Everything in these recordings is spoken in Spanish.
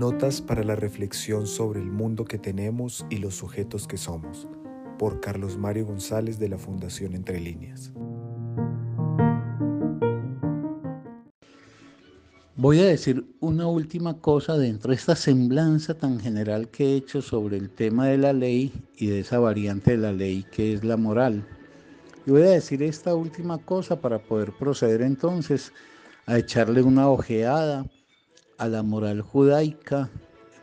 Notas para la reflexión sobre el mundo que tenemos y los sujetos que somos, por Carlos Mario González de la Fundación Entre Líneas. Voy a decir una última cosa dentro de esta semblanza tan general que he hecho sobre el tema de la ley y de esa variante de la ley que es la moral. Y voy a decir esta última cosa para poder proceder entonces a echarle una ojeada a la moral judaica,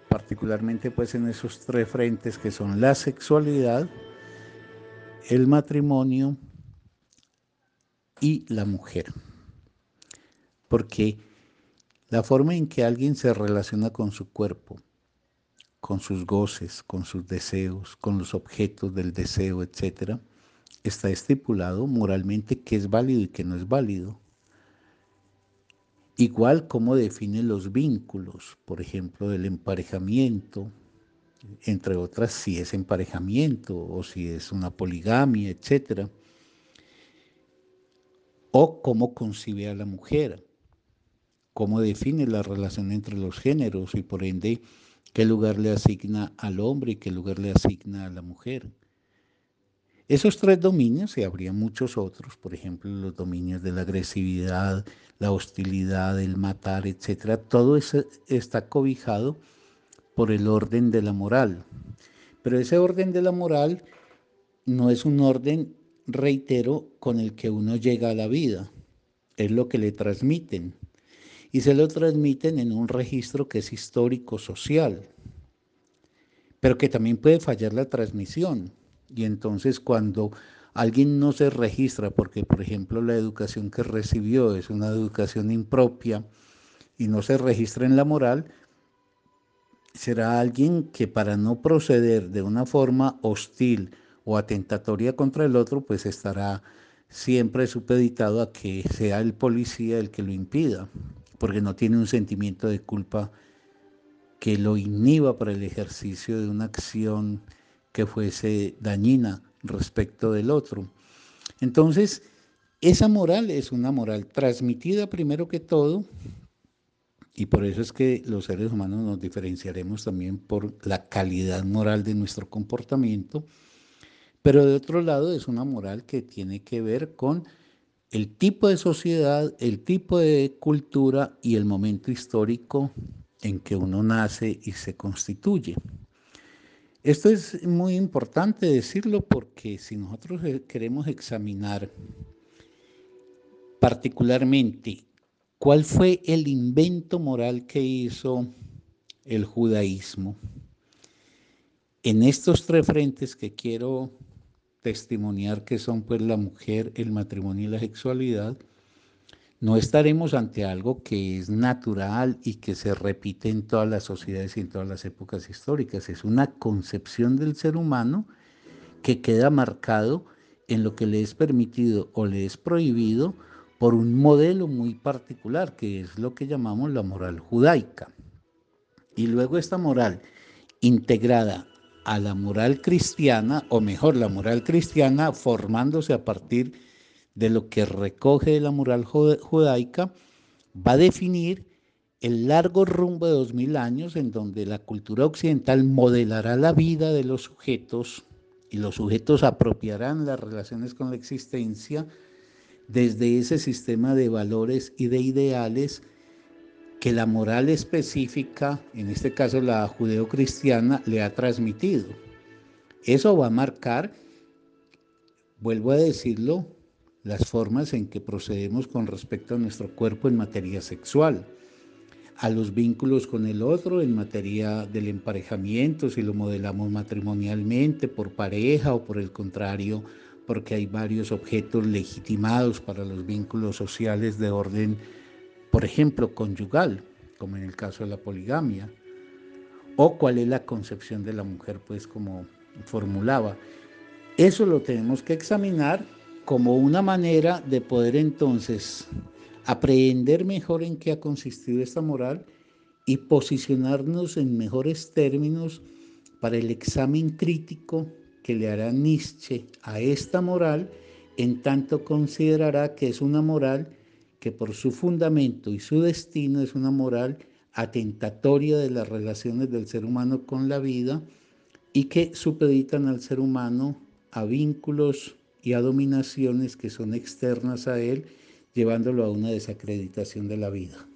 particularmente pues en esos tres frentes que son la sexualidad, el matrimonio y la mujer. Porque la forma en que alguien se relaciona con su cuerpo, con sus goces, con sus deseos, con los objetos del deseo, etc., está estipulado moralmente qué es válido y qué no es válido. Igual como define los vínculos, por ejemplo, del emparejamiento, entre otras si es emparejamiento o si es una poligamia, etc. O cómo concibe a la mujer cómo define la relación entre los géneros y por ende qué lugar le asigna al hombre y qué lugar le asigna a la mujer. Esos tres dominios, y habría muchos otros, por ejemplo, los dominios de la agresividad, la hostilidad, el matar, etc., todo eso está cobijado por el orden de la moral. Pero ese orden de la moral no es un orden, reitero, con el que uno llega a la vida, es lo que le transmiten y se lo transmiten en un registro que es histórico-social, pero que también puede fallar la transmisión. Y entonces cuando alguien no se registra porque, por ejemplo, la educación que recibió es una educación impropia y no se registra en la moral, será alguien que para no proceder de una forma hostil o atentatoria contra el otro, pues estará siempre supeditado a que sea el policía el que lo impida porque no tiene un sentimiento de culpa que lo inhiba para el ejercicio de una acción que fuese dañina respecto del otro. Entonces, esa moral es una moral transmitida primero que todo, y por eso es que los seres humanos nos diferenciaremos también por la calidad moral de nuestro comportamiento, pero de otro lado es una moral que tiene que ver con el tipo de sociedad, el tipo de cultura y el momento histórico en que uno nace y se constituye. Esto es muy importante decirlo porque si nosotros eh, queremos examinar particularmente cuál fue el invento moral que hizo el judaísmo, en estos tres frentes que quiero testimoniar que son pues la mujer, el matrimonio y la sexualidad, no estaremos ante algo que es natural y que se repite en todas las sociedades y en todas las épocas históricas. Es una concepción del ser humano que queda marcado en lo que le es permitido o le es prohibido por un modelo muy particular, que es lo que llamamos la moral judaica. Y luego esta moral integrada a la moral cristiana, o mejor, la moral cristiana formándose a partir de lo que recoge la moral judaica, va a definir el largo rumbo de dos mil años en donde la cultura occidental modelará la vida de los sujetos y los sujetos apropiarán las relaciones con la existencia desde ese sistema de valores y de ideales que la moral específica, en este caso la judeocristiana, le ha transmitido. Eso va a marcar, vuelvo a decirlo, las formas en que procedemos con respecto a nuestro cuerpo en materia sexual, a los vínculos con el otro en materia del emparejamiento, si lo modelamos matrimonialmente, por pareja o por el contrario, porque hay varios objetos legitimados para los vínculos sociales de orden por ejemplo, conyugal, como en el caso de la poligamia, o cuál es la concepción de la mujer, pues como formulaba. Eso lo tenemos que examinar como una manera de poder entonces aprender mejor en qué ha consistido esta moral y posicionarnos en mejores términos para el examen crítico que le hará Nietzsche a esta moral, en tanto considerará que es una moral que por su fundamento y su destino es una moral atentatoria de las relaciones del ser humano con la vida y que supeditan al ser humano a vínculos y a dominaciones que son externas a él, llevándolo a una desacreditación de la vida.